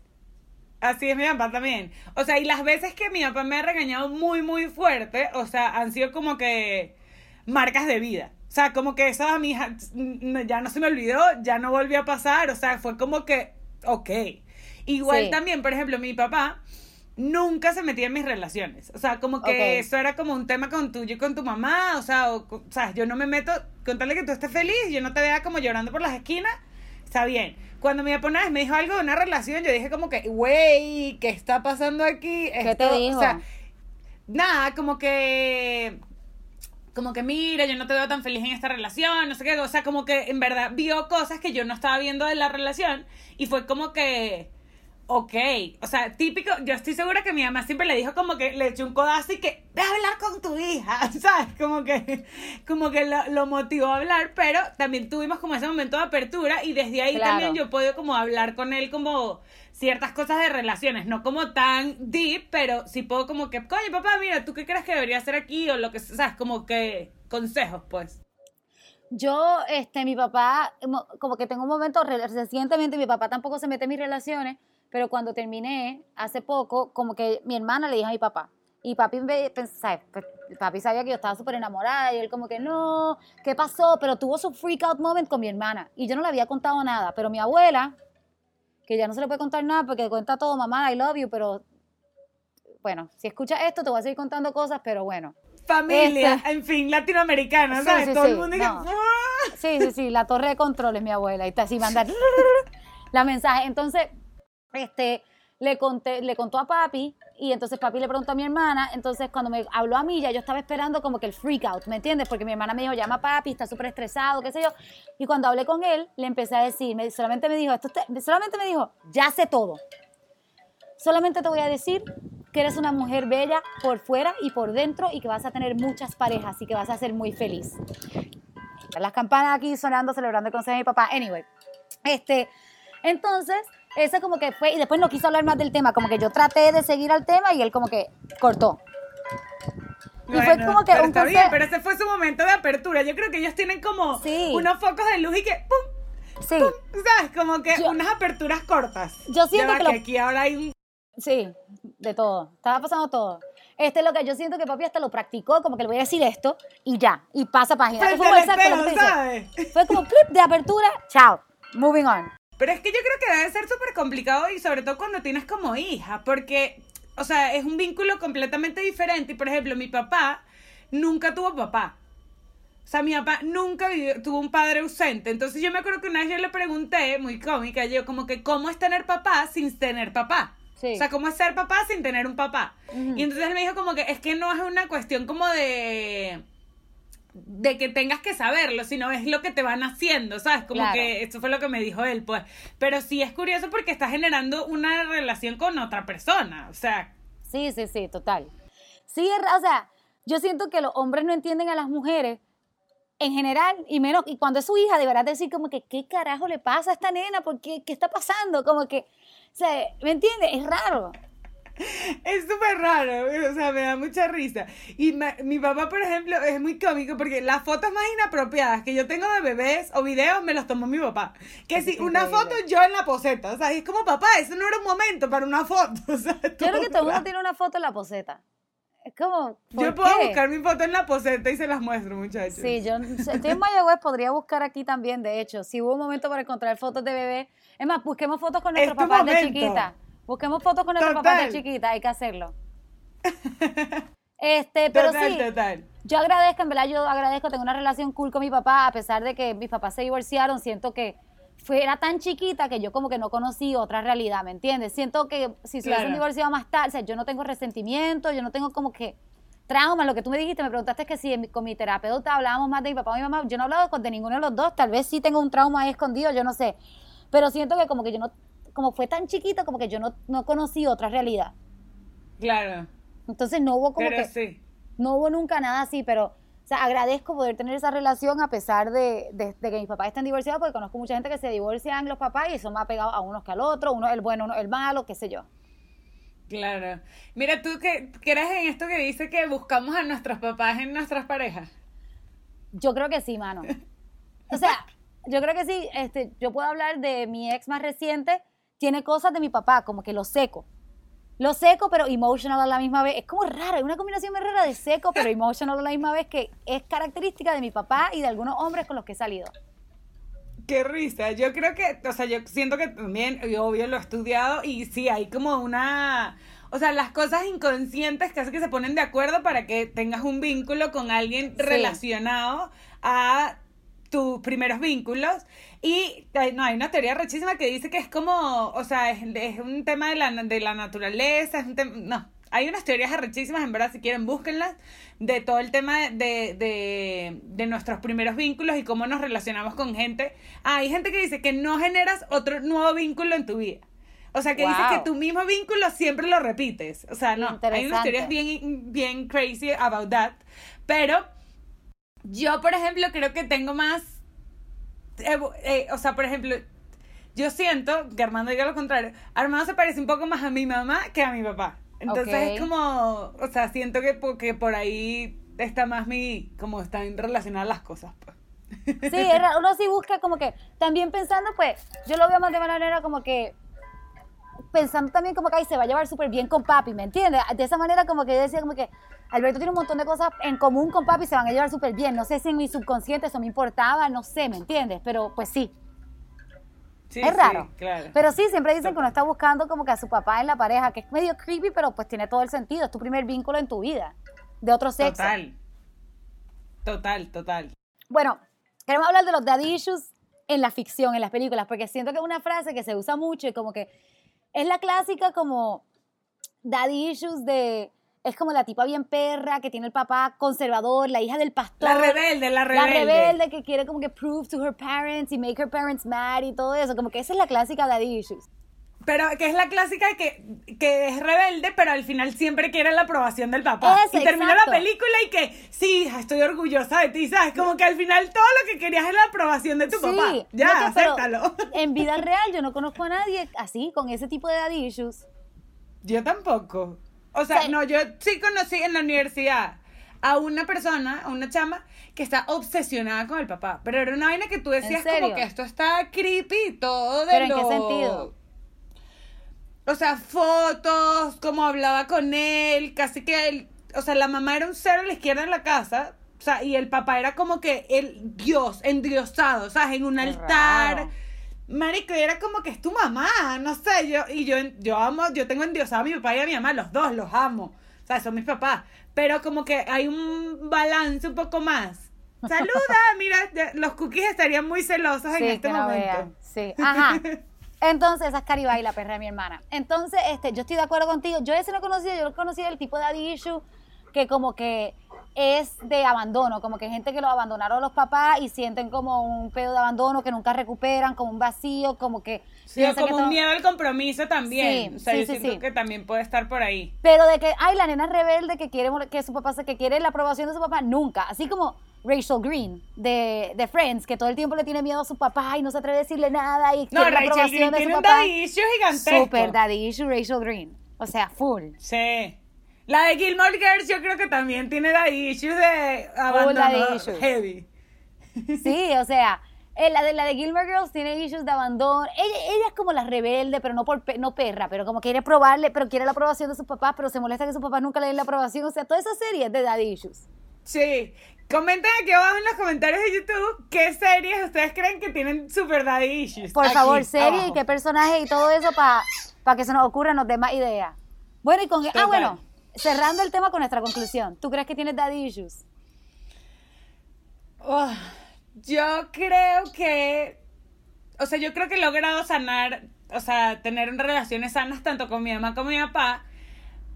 Así es mi papá también. O sea, y las veces que mi papá me ha regañado muy, muy fuerte, o sea, han sido como que marcas de vida. O sea, como que eso a ya no se me olvidó, ya no volvió a pasar, o sea, fue como que, ok. Igual también, por ejemplo, mi papá nunca se metía en mis relaciones. O sea, como que eso era como un tema con tuyo y con tu mamá. O sea, o, sea, yo no me meto, contarle que tú estés feliz, yo no te vea como llorando por las esquinas, está bien. Cuando mi papá una vez me dijo algo de una relación, yo dije como que, güey, ¿qué está pasando aquí? ¿Qué te dijo? O sea, nada, como que como que mira, yo no te veo tan feliz en esta relación, no sé qué, o sea, como que en verdad vio cosas que yo no estaba viendo de la relación y fue como que, ok, o sea, típico, yo estoy segura que mi mamá siempre le dijo como que le echó un codazo y que ve a hablar con tu hija, [laughs] ¿sabes? Como que, como que lo, motivó a hablar, pero también tuvimos como ese momento de apertura y desde ahí también yo puedo como hablar con él como ciertas cosas de relaciones, no como tan deep, pero sí puedo como que, coño, papá, mira, ¿tú qué crees que debería hacer aquí? O lo que, sabes, como que consejos, pues. Yo, este, mi papá, como que tengo un momento, recientemente mi papá tampoco se mete en mis relaciones, pero cuando terminé, hace poco, como que mi hermana le dijo a mi papá, y papi, ¿sabes? Pues, papi sabía que yo estaba súper enamorada y él como que no, ¿qué pasó? Pero tuvo su freak out moment con mi hermana y yo no le había contado nada, pero mi abuela, que ya no se le puede contar nada porque cuenta todo, mamá, I love you, pero bueno, si escuchas esto te voy a seguir contando cosas, pero bueno. Familia, este en fin, latinoamericana, ¿sabes? todo el mundo Sí, sí, sí, la torre de control es mi abuela y está así mandar [laughs] la mensaje. Entonces, este, le conté, le contó a papi y entonces papi le preguntó a mi hermana, entonces cuando me habló a mí ya yo estaba esperando como que el freak out, ¿me entiendes? Porque mi hermana me dijo, llama a papi, está súper estresado, qué sé yo. Y cuando hablé con él, le empecé a decir, me, solamente me dijo, esto solamente me dijo, ya sé todo. Solamente te voy a decir que eres una mujer bella por fuera y por dentro y que vas a tener muchas parejas y que vas a ser muy feliz. Las campanas aquí sonando, celebrando el consejo de mi papá. Anyway, este, entonces ese como que fue, y después no quiso hablar más del tema, como que yo traté de seguir al tema y él como que cortó. y fue como que pero está bien, pero ese fue su momento de apertura. Yo creo que ellos tienen como unos focos de luz y que ¡pum! Sí. ¿Sabes? Como que unas aperturas cortas. Yo siento que, aquí ahora hay un... Sí, de todo. Estaba pasando todo. Este es lo que yo siento que papi hasta lo practicó, como que le voy a decir esto y ya, y pasa página. Fue como, exacto, fue como clip de apertura, chao, moving on. Pero es que yo creo que debe ser súper complicado y sobre todo cuando tienes como hija, porque, o sea, es un vínculo completamente diferente. Y por ejemplo, mi papá nunca tuvo papá. O sea, mi papá nunca tuvo un padre ausente. Entonces yo me acuerdo que una vez yo le pregunté, muy cómica, yo como que, ¿cómo es tener papá sin tener papá? O sea, ¿cómo es ser papá sin tener un papá? Y entonces él me dijo como que es que no es una cuestión como de de que tengas que saberlo, sino es lo que te van haciendo, ¿sabes? Como que esto fue lo que me dijo él, pues. Pero sí es curioso porque está generando una relación con otra persona, o sea. Sí, sí, sí, total. Sí, o sea, yo siento que los hombres no entienden a las mujeres en general, y menos, y cuando es su hija, deberás decir como que, ¿qué carajo le pasa a esta nena? ¿Por qué, qué está pasando? Como que, o sea, ¿me entiendes? Es raro. [laughs] Es súper raro, o sea, me da mucha risa. Y mi papá, por ejemplo, es muy cómico porque las fotos más inapropiadas que yo tengo de bebés o videos me los tomó mi papá. Que si una foto yo en la poseta, o sea, es como papá, eso no era un momento para una foto. [laughs] O sea, yo creo que todo el mundo tiene una foto en la poseta. Es como. Yo puedo buscar mi foto en la poseta y se las muestro, muchachos. Sí, yo estoy en Mayagüez, podría buscar aquí también, de hecho. Si hubo un momento para encontrar fotos de bebé. Es más, busquemos fotos con nuestros papás de chiquita. Busquemos fotos con nuestro papá de chiquita, hay que hacerlo. [laughs] Este, pero sí, yo agradezco, en verdad, yo agradezco, tengo una relación cool con mi papá, a pesar de que mis papás se divorciaron, siento que fue, era tan chiquita que yo como que no conocí otra realidad, ¿me entiendes? Siento que si se hubiesen Claro. divorciado más tarde, o sea, yo no tengo resentimiento, yo no tengo como que trauma, lo que tú me dijiste, me preguntaste que si con mi terapeuta hablábamos más de mi papá o mi mamá, yo no he hablado con de ninguno de los dos, tal vez sí tengo un trauma ahí escondido, yo no sé, pero siento que como que yo no, como fue tan chiquita, como que yo no, no conocí otra realidad. Claro. Entonces no hubo como Pero que, sí. no hubo nunca nada así, pero, o sea, agradezco poder tener esa relación a pesar de, de- de que mis papás estén divorciados, porque conozco mucha gente que se divorcian los papás y eso me ha pegado a unos que al otro, uno el bueno, uno el malo, qué sé yo. Claro. Mira, tú que crees en esto que dice que buscamos a nuestros papás en nuestras parejas. Yo creo que sí, mano. O sea, yo creo que sí, este, yo puedo hablar de mi ex más reciente, tiene cosas de mi papá, como que lo seco. Lo seco, pero emotional a la misma vez. Es como raro, es una combinación muy rara de seco, pero emotional a la misma vez, que es característica de mi papá y de algunos hombres con los que he salido. Qué risa. Yo creo que, o sea, yo siento que también, y obvio, lo he estudiado y sí, hay como una, o sea, las cosas inconscientes que hacen que se ponen de acuerdo para que tengas un vínculo con alguien Sí. relacionado a tus primeros vínculos. Y hay- no, hay una teoría rechísima que dice que es como, o sea, es, es un tema de la, de la naturaleza, es un tema, no. Hay unas teorías arrechísimas, en verdad, si quieren, búsquenlas, de todo el tema de, de, de nuestros primeros vínculos y cómo nos relacionamos con gente. Ah, hay gente que dice que no generas otro nuevo vínculo en tu vida. O sea, que dice Wow. que tu mismo vínculo siempre lo repites. O sea, no, hay unas teorías bien, bien crazy about that. Pero yo, por ejemplo, creo que tengo más. eh, o sea, por ejemplo, yo siento que Armando diga lo contrario. Armando se parece un poco más a mi mamá que a mi papá. Entonces es como. O sea, siento que, po- que por ahí está más mi. Como están relacionadas las cosas, pues. Sí, es raro. uno sí busca como que, también pensando, pues, yo lo veo más de manera como que, pensando también como que ahí se va a llevar súper bien con papi, ¿me entiendes? De esa manera como que yo decía como que Alberto tiene un montón de cosas en común con papi y se van a llevar súper bien. No sé si en mi subconsciente eso me importaba, no sé, ¿me entiendes? Pero pues sí, Sí, es sí, raro. claro. Pero sí, siempre dicen que uno está buscando como que a su papá en la pareja, que es medio creepy, pero pues tiene todo el sentido. Es tu primer vínculo en tu vida, de otro sexo. Total. Total, total. Bueno, queremos hablar de los daddy issues en la ficción, en las películas, porque siento que es una frase que se usa mucho y como que es la clásica como daddy issues de... Es como la tipa bien perra que tiene el papá conservador, la hija del pastor. La rebelde, la La rebelde. rebelde que quiere como que prove to her parents y make her parents mad y todo eso. Como que esa es la clásica daddy issues. Pero que es la clásica que, que es rebelde, pero al final siempre quiere la aprobación del papá. Y termina exacto. la película y que, sí, hija, estoy orgullosa de ti, ¿sabes? Como que al final todo lo que querías es la aprobación de tu papá. Sí, Ya, no que- acéptalo. [laughs] En vida real yo no conozco a nadie así, con ese tipo de daddy issues. Yo tampoco. O sea, no, yo sí conocí en la universidad a una persona, a una chama, que está obsesionada con el papá. Pero era una vaina que tú decías como que esto está creepy, todo de ¿Pero en qué lo- sentido? O sea, fotos, cómo hablaba con él, casi que él, o sea, la mamá era un cero a la izquierda en la casa, o sea, y el papá era como que el Dios, endiosado, ¿sabes? En un Qué altar. raro. Marico, era como que es tu mamá, no sé, yo, y yo, yo amo, yo tengo endiosado a mi papá y a mi mamá, los dos los amo, o sea, son mis papás, pero como que hay un balance un poco más. Saluda, [laughs] mira, los cookies estarían muy celosos en este momento. Sí, ajá. [laughs] Entonces, esa es Caribay, la perra de mi hermana. Entonces, este, yo estoy de acuerdo contigo. Yo ese no conocía, yo lo conocía el tipo de daddy issue que como que es de abandono, como que gente que lo abandonaron los papás y sienten como un pedo de abandono que nunca recuperan, como un vacío, como que... Sí, como que un todo- miedo al compromiso también. Sí, o sea, sí, yo sí, siento que también puede estar por ahí. Pero de que, ay, la nena es rebelde que quiere que su papá que quiere la aprobación de su papá, nunca. Así como Rachel Green de, de Friends, que todo el tiempo le tiene miedo a su papá y no se atreve a decirle nada y No, quiere la Rachel aprobación Green de tiene su un papá. daddy issue gigantesco. Super daddy issue Rachel Green. O sea, full. Sí. La de Gilmore Girls yo creo que también tiene daddy issues de abandono daddy issues. heavy. Sí, o sea, eh, la de la de Gilmore Girls tiene issues de abandono. Ella, ella es como la rebelde, pero no por no perra, pero como quiere probarle, pero quiere la aprobación de sus papás, pero se molesta que sus papás nunca le den la aprobación. O sea, toda esa serie es de daddy issues. Sí. Comenten aquí abajo en los comentarios de YouTube qué series ustedes creen que tienen super daddy issues. Por Aquí, favor, serie y qué personaje y todo eso para que se nos ocurra, nos dé más ideas. Bueno, y con. Ah, bueno, cerrando el tema con nuestra conclusión. ¿Tú crees que tienes daddy issues? Oh, yo creo que o sea, yo creo que he logrado sanar, o sea, tener relaciones sanas tanto con mi mamá como mi papá.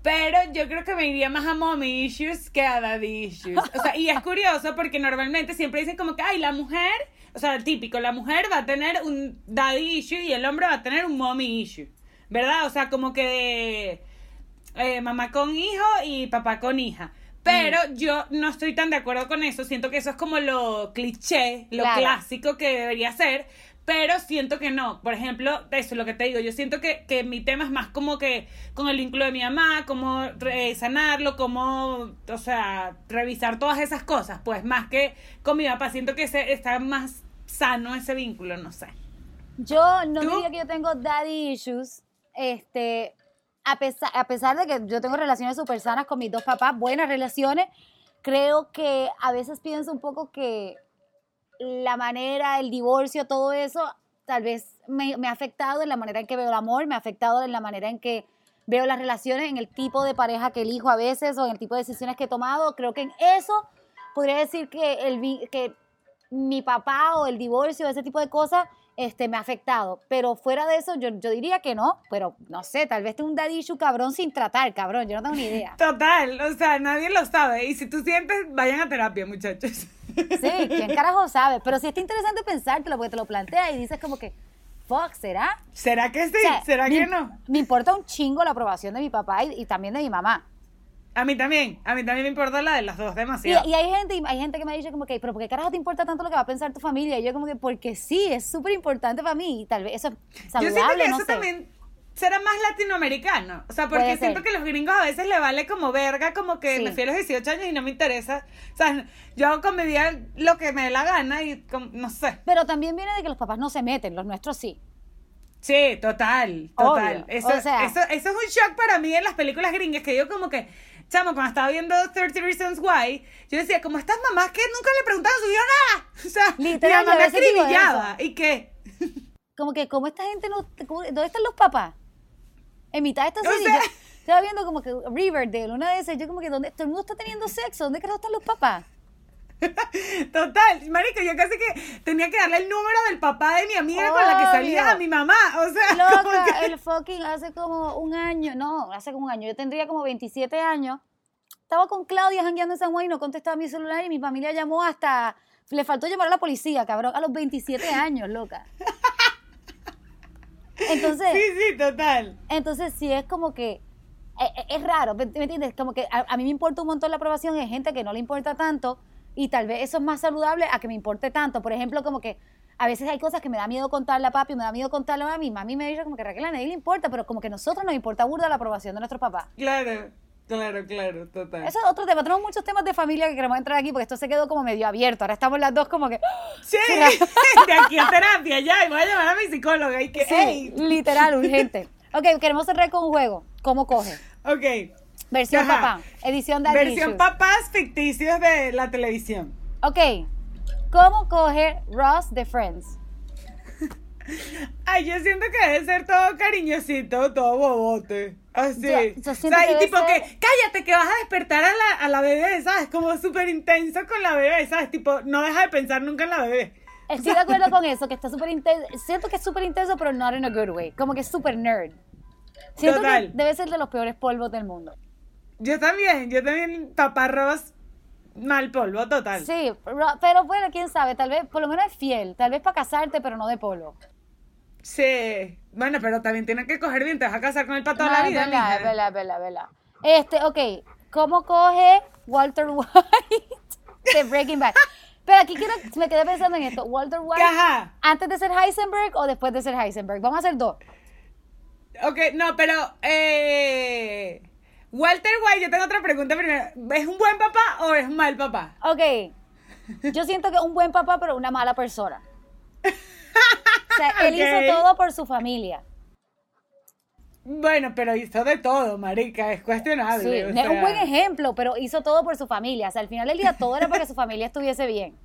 Pero yo creo que me iría más a mommy issues que a daddy issues. O sea, y es curioso porque normalmente siempre dicen como que, ay, la mujer, o sea, típico, la mujer va a tener un daddy issue y el hombre va a tener un mommy issue. ¿Verdad? O sea, como que eh, mamá con hijo y papá con hija. Pero yo no estoy tan de acuerdo con eso. Siento que eso es como lo cliché, lo Claro. clásico que debería ser. Pero siento que no. Por ejemplo, eso es lo que te digo. Yo siento que, que mi tema es más como que con el vínculo de mi mamá, cómo eh, sanarlo, cómo, o sea, revisar todas esas cosas. Pues más que con mi papá. Siento que ese, está más sano ese vínculo, no sé. Yo no ¿Tú? diría que yo tengo daddy issues. Este, a pesar, a pesar de que yo tengo relaciones súper sanas con mis dos papás, buenas relaciones, creo que a veces pienso un poco que la manera, el divorcio, todo eso, tal vez me, ha afectado en la manera en que veo el amor, me ha afectado en la manera en que veo las relaciones, en el tipo de pareja que elijo a veces o en el tipo de decisiones que he tomado. Creo que en eso podría decir que, el, que mi papá o el divorcio, ese tipo de cosas, este, me ha afectado. Pero fuera de eso, yo, yo diría que no, pero no sé, tal vez tengo un daddy issue cabrón sin tratar, cabrón, yo no tengo ni idea. [laughs] Total, o sea, nadie lo sabe. Y si tú sientes, vayan a terapia, muchachos. Sí, ¿quién carajo sabe? Pero sí está interesante pensártelo porque te lo planteas y dices como que, fuck, ¿será? ¿Será que sí? O sea, ¿Será me- que no? Me importa un chingo la aprobación de mi papá y, y también de mi mamá. A mí también, a mí también me importa la de las dos Y, demasiado. y hay gente y hay gente que me dicho como que, pero ¿por qué carajo te importa tanto lo que va a pensar tu familia? Y yo como que, porque sí, es súper importante para mí y tal vez eso es Yo saludable, siento que no eso sé. también será más latinoamericano. O sea, porque siento que los gringos a veces le vale como verga, como que Sí. me fui a los 18 años y no me interesa. O sea, yo hago con mi vida lo que me dé la gana y como- no sé. Pero también viene de que los papás no se meten, los nuestros sí. Sí, total, total. Obvio, Eso, o sea- eso, eso es un shock para mí en las películas gringas, que yo como que, chamo, cuando estaba viendo 30 Reasons Why, yo decía, como estas mamás que nunca le preguntaban a su hijo nada. [laughs] O sea, Literal, mi mamá acribillaba. ¿Y qué? Como que, ¿cómo esta gente no... ¿Dónde están los papás? En mitad de esta serie, sea- yo [laughs] estaba viendo como que Riverdale, una de esas, yo como que, ¿dónde? Todo el mundo está teniendo sexo, ¿dónde carajo están los papás? [laughs] Total, marico, yo casi que tenía que darle el número del papá de mi amiga con la que salía a mi mamá. O sea, [laughs] como Loca, que- el fucking hace como un año, no, hace como un año, yo tendría como 27 años. Estaba con Claudia jangueando en San Juan y no contestaba mi celular y mi familia llamó hasta, le faltó llamar a la policía, cabrón, a los 27 años, loca. Entonces, Sí, sí, total. entonces sí es como que eh, eh, es raro, ¿me entiendes? Como que a, a mí me importa un montón la aprobación, hay gente que no le importa tanto y tal vez eso es más saludable a que me importe tanto. Por ejemplo, como que a veces hay cosas que me da miedo contarle a papi, me da miedo contarle a mami, mami me dice como que Raquel a nadie le importa, pero como que a nosotros nos importa burda la aprobación de nuestros papás. Claro, claro, claro, total. Eso es otro tema, tenemos muchos temas de familia que queremos entrar aquí porque esto se quedó como medio abierto, ahora estamos las dos como que... Sí, [laughs] de aquí a terapia ya, y voy a llamar a mi psicóloga y que, Sí, hey. literal, urgente. Ok, queremos cerrar con un juego. ¿Cómo coge? Ok. Versión Ajá. papá, edición de Versión papás ficticios de la televisión. Ok, ¿cómo coge Ross de Friends? Ay, yo siento que debe ser todo cariñosito, todo bobote. Así. Yo- yo o sea, y tipo ser- que, cállate, que vas a despertar a la, a la bebé, ¿sabes? Como súper intenso con la bebé, ¿sabes? Tipo, no deja de pensar nunca en la bebé. Estoy de acuerdo con [laughs] eso, que está súper intenso. Siento que es súper intenso, pero not in a good way. Como que es súper nerd. Siento Total. que debe ser de los peores polvos del mundo. Yo también, yo también, papá Ross, mal polvo, total. Sí, Ro- pero bueno, quién sabe, tal vez, por lo menos es fiel. Tal vez para casarte, pero no de polvo. Sí. Bueno, pero también tienen que coger bien, te vas a casar con él para toda No, la vida, verdad, mija. verdad, es verdad. Este, ok, ¿cómo coge Walter [laughs] White de Breaking Bad? Pero aquí quiero, me quedé pensando en esto. Walter White, Ajá. ¿antes de ser Heisenberg o después de ser Heisenberg? Vamos a hacer dos. Ok, no, pero eh, Walter White, yo tengo otra pregunta primero. ¿Es un buen papá o es un mal papá? Ok, yo siento que es un buen papá, pero una mala persona. [laughs] [laughs] O sea, él hizo todo por su familia. Bueno, pero hizo de todo, marica, es Sí, cuestionable. o es un buen ejemplo, pero hizo todo por su familia. O sea, al final del día todo era para que su familia estuviese bien.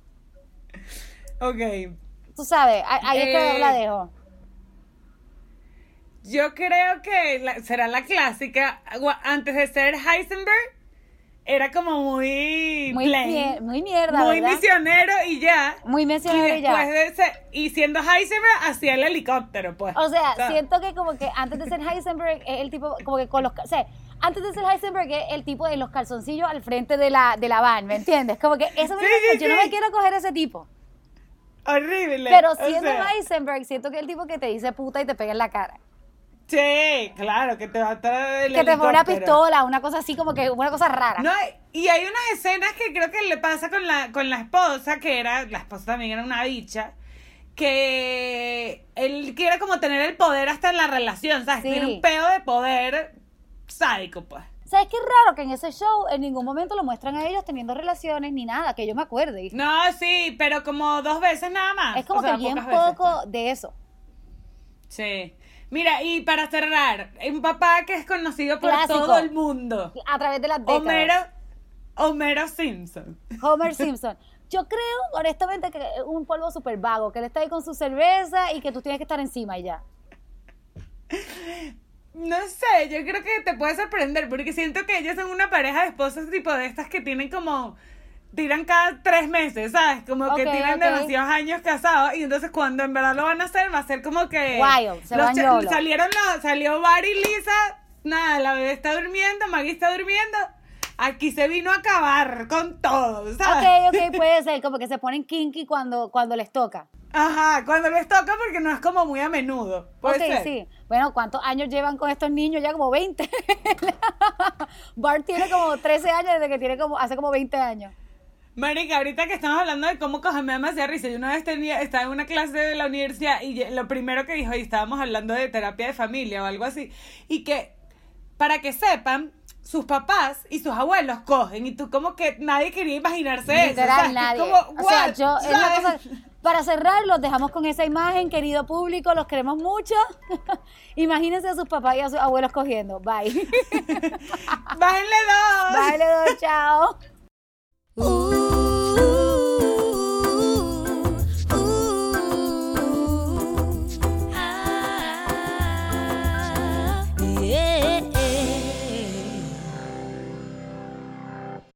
[laughs] Ok, Tú sabes, ahí es que Eh, la dejo. yo creo que la- será la clásica. Antes de ser Heisenberg, era como muy Muy, plain, muy mierda, muy ¿verdad? misionero y ya. Muy Y misionero y ya. después de ese, y siendo Heisenberg, hacía el helicóptero, pues. O sea, siento que como que antes de ser Heisenberg es el tipo, como que con los, o sea, antes de ser Heisenberg es el tipo de los calzoncillos al frente de la, de la van, ¿me entiendes? Como que eso me Sí, sí, yo no me quiero coger ese tipo. Horrible. Pero o siendo sea. Heisenberg, siento que es el tipo que te dice puta y te pega en la cara. Sí, claro, que te va a el que te pone una pistola, una cosa así como que una cosa rara. No, y hay unas escenas que creo que le pasa con la, con la esposa, que era, la esposa también era una bicha, que él quiere como tener el poder hasta en la relación, ¿sabes? Sí. Tiene un pedo de poder sádico, pues. ¿Sabes qué raro que en ese show en ningún momento lo muestran a ellos teniendo relaciones ni nada, que yo me acuerde? No, sí, pero como dos veces nada más. es como o sea, que bien veces, poco pues. de eso. Sí. Mira, y para cerrar, un papá que es conocido por Clásico. todo el mundo. A través de las décadas. Homero, Homero Simpson. Homer [laughs] Simpson. Yo creo, honestamente, que es un polvo súper vago, que él está ahí con su cerveza y que tú tienes que estar encima y ya. No sé, yo creo que te puede sorprender porque siento que ellos son una pareja de esposas tipo de estas que tienen como tiran cada tres meses, ¿sabes? Como que tienen demasiados años casados y entonces cuando en verdad lo van a hacer va a ser como que Wild, se los van salieron los, salió Barry y Lisa, nada, la bebé está durmiendo, Maggie está durmiendo, aquí se vino a acabar con todo, ¿sabes? Ok, ok, [laughs] puede ser, como que se ponen kinky cuando, cuando les toca. Ajá, cuando les toca porque no es como muy a menudo. Puede ser. sí. Bueno, ¿cuántos años llevan con estos niños? Ya como 20. [laughs] Bart tiene como 13 años desde que tiene como, hace como 20 años. Marica, ahorita que estamos hablando de cómo cogerme demasiada risa, yo una vez tenía, estaba en una clase de la universidad y lo primero que dijo, y estábamos hablando de terapia de familia o algo así, y que, para que sepan, sus papás y sus abuelos cogen, y tú como que nadie quería imaginarse eso. Literal, nadie. como, o sea, what? yo, es la cosa, para cerrar, los dejamos con esa imagen, querido público, los queremos mucho. [laughs] Imagínense a sus papás y a sus abuelos cogiendo. Bye. [laughs] Bájenle dos. Bye, le doy, chao. Ooh,